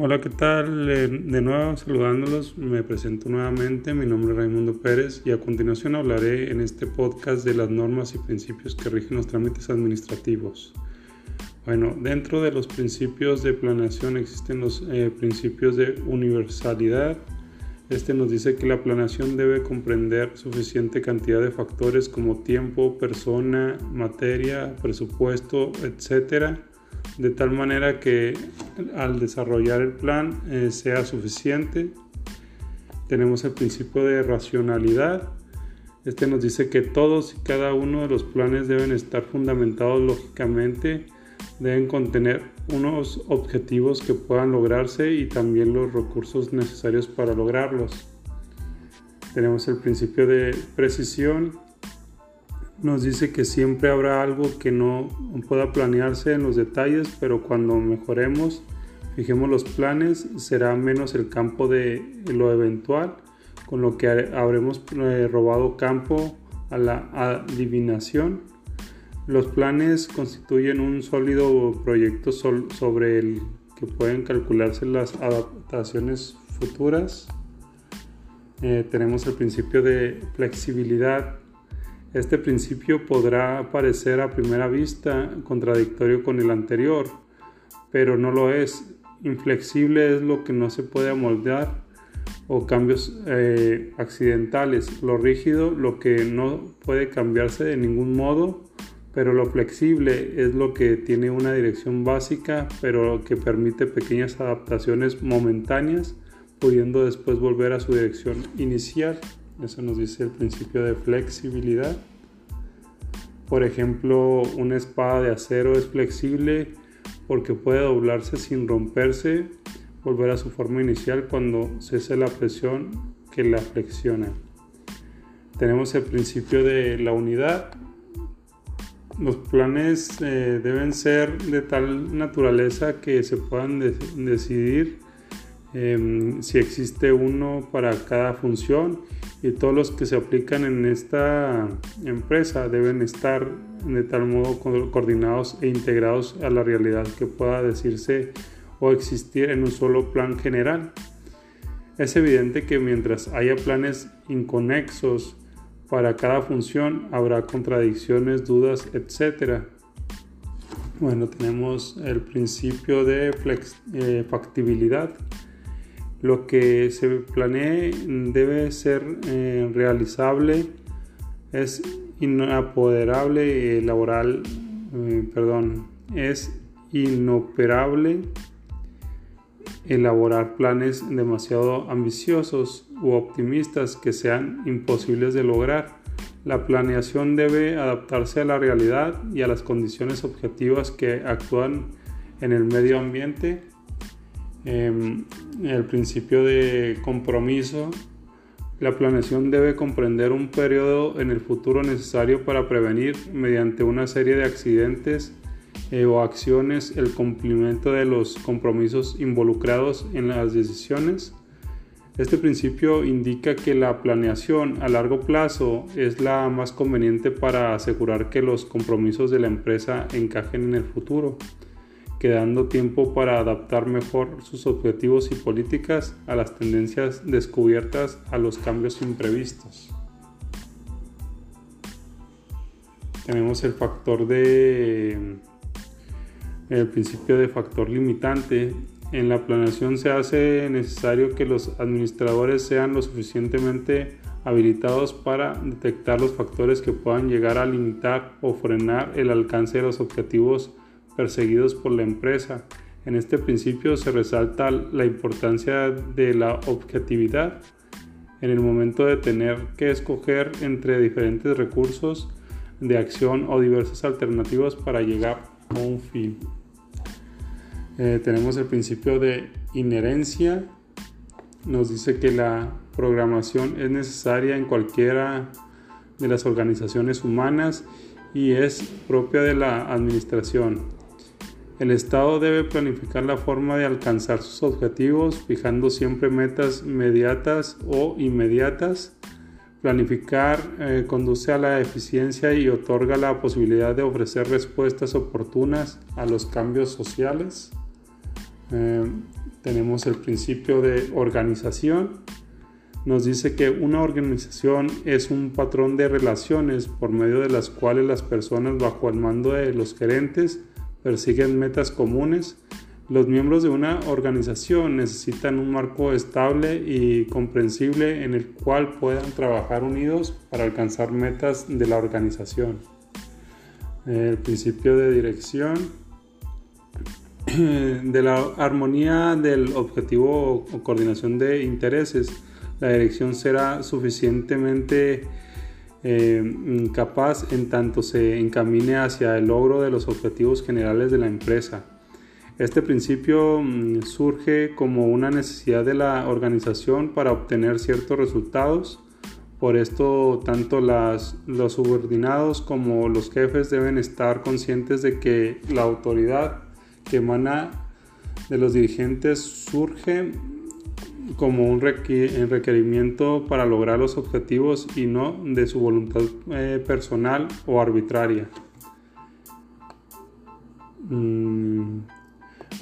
Hola, ¿qué tal? Eh, de nuevo saludándolos, me presento nuevamente, mi nombre es Raimundo Pérez y a continuación hablaré en este podcast de las normas y principios que rigen los trámites administrativos. Bueno, dentro de los principios de planeación existen los eh, principios de universalidad. Este nos dice que la planeación debe comprender suficiente cantidad de factores como tiempo, persona, materia, presupuesto, etcétera de tal manera que al desarrollar el plan eh, sea suficiente. Tenemos el principio de racionalidad. Este nos dice que todos y cada uno de los planes deben estar fundamentados lógicamente, deben contener unos objetivos que puedan lograrse y también los recursos necesarios para lograrlos. Tenemos el principio de precisión nos dice que siempre habrá algo que no pueda planearse en los detalles, pero cuando mejoremos, fijemos los planes, será menos el campo de lo eventual, con lo que habremos eh, robado campo a la adivinación. Los planes constituyen un sólido proyecto sobre el que pueden calcularse las adaptaciones futuras. Eh, tenemos el principio de flexibilidad este principio podrá parecer a primera vista contradictorio con el anterior, pero no lo es. Inflexible es lo que no se puede amoldar o cambios eh, accidentales. Lo rígido, lo que no puede cambiarse de ningún modo, pero lo flexible es lo que tiene una dirección básica, pero que permite pequeñas adaptaciones momentáneas, pudiendo después volver a su dirección inicial. Eso nos dice el principio de flexibilidad. Por ejemplo, una espada de acero es flexible porque puede doblarse sin romperse, volver a su forma inicial cuando cese la presión que la flexiona. Tenemos el principio de la unidad. Los planes eh, deben ser de tal naturaleza que se puedan decidir em, si existe uno para cada función y todos los que se aplican en esta empresa deben estar de tal modo coordinados e integrados a la realidad que pueda decirse o existir en un solo plan general. Es evidente que mientras haya planes inconexos para cada función habrá contradicciones, dudas, etc. Bueno, tenemos el principio de eh, factibilidad lo que se planee debe ser eh, realizable, es inapoderable, eh, perdón, es inoperable elaborar planes demasiado ambiciosos u optimistas que sean imposibles de lograr. La planeación debe adaptarse a la realidad y a las condiciones objetivas que actúan en el medio ambiente Em, el principio de compromiso. La planeación debe comprender un periodo en el futuro necesario para prevenir, mediante una serie de accidentes eh, o acciones, el cumplimiento de los compromisos involucrados en las decisiones. Este principio indica que la planeación a largo plazo es la más conveniente para asegurar que los compromisos de la empresa encajen en el futuro quedando tiempo para adaptar mejor sus objetivos y políticas a las tendencias descubiertas a los cambios imprevistos. Tenemos el factor de el principio de factor limitante. En la planeación se hace necesario que los administradores sean lo suficientemente habilitados para detectar los factores que puedan llegar a limitar o frenar el alcance de los objetivos perseguidos por la empresa. En este principio se resalta la importancia de la objetividad en el momento de tener que escoger entre diferentes recursos de acción o diversas alternativas para llegar a un fin. Eh, tenemos el principio de inherencia. Nos dice que la programación es necesaria en cualquiera de las organizaciones humanas y es propia de la administración. El Estado debe planificar la forma de alcanzar sus objetivos, fijando siempre metas inmediatas o inmediatas. Planificar eh, conduce a la eficiencia y otorga la posibilidad de ofrecer respuestas oportunas a los cambios sociales. Eh, tenemos el principio de organización. Nos dice que una organización es un patrón de relaciones por medio de las cuales las personas bajo el mando de los gerentes persiguen metas comunes. Los miembros de una organización necesitan un marco estable y comprensible en el cual puedan trabajar unidos para alcanzar metas de la organización. El principio de dirección de la armonía del objetivo o coordinación de intereses, la dirección será suficientemente eh, capaz en tanto se encamine hacia el logro de los objetivos generales de la empresa. Este principio mm, surge como una necesidad de la organización para obtener ciertos resultados. Por esto, tanto las, los subordinados como los jefes deben estar conscientes de que la autoridad que emana de los dirigentes surge como un requerimiento para lograr los objetivos y no de su voluntad eh, personal o arbitraria. Mm,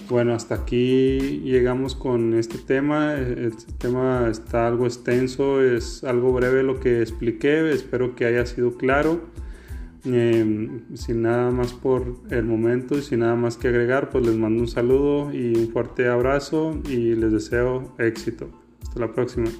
bueno, hasta aquí llegamos con este tema. Este tema está algo extenso, es algo breve lo que expliqué, espero que haya sido claro. Em, sin nada más por el momento y sin nada más que agregar, pues les mando un saludo y un fuerte abrazo y les deseo éxito. Hasta la próxima.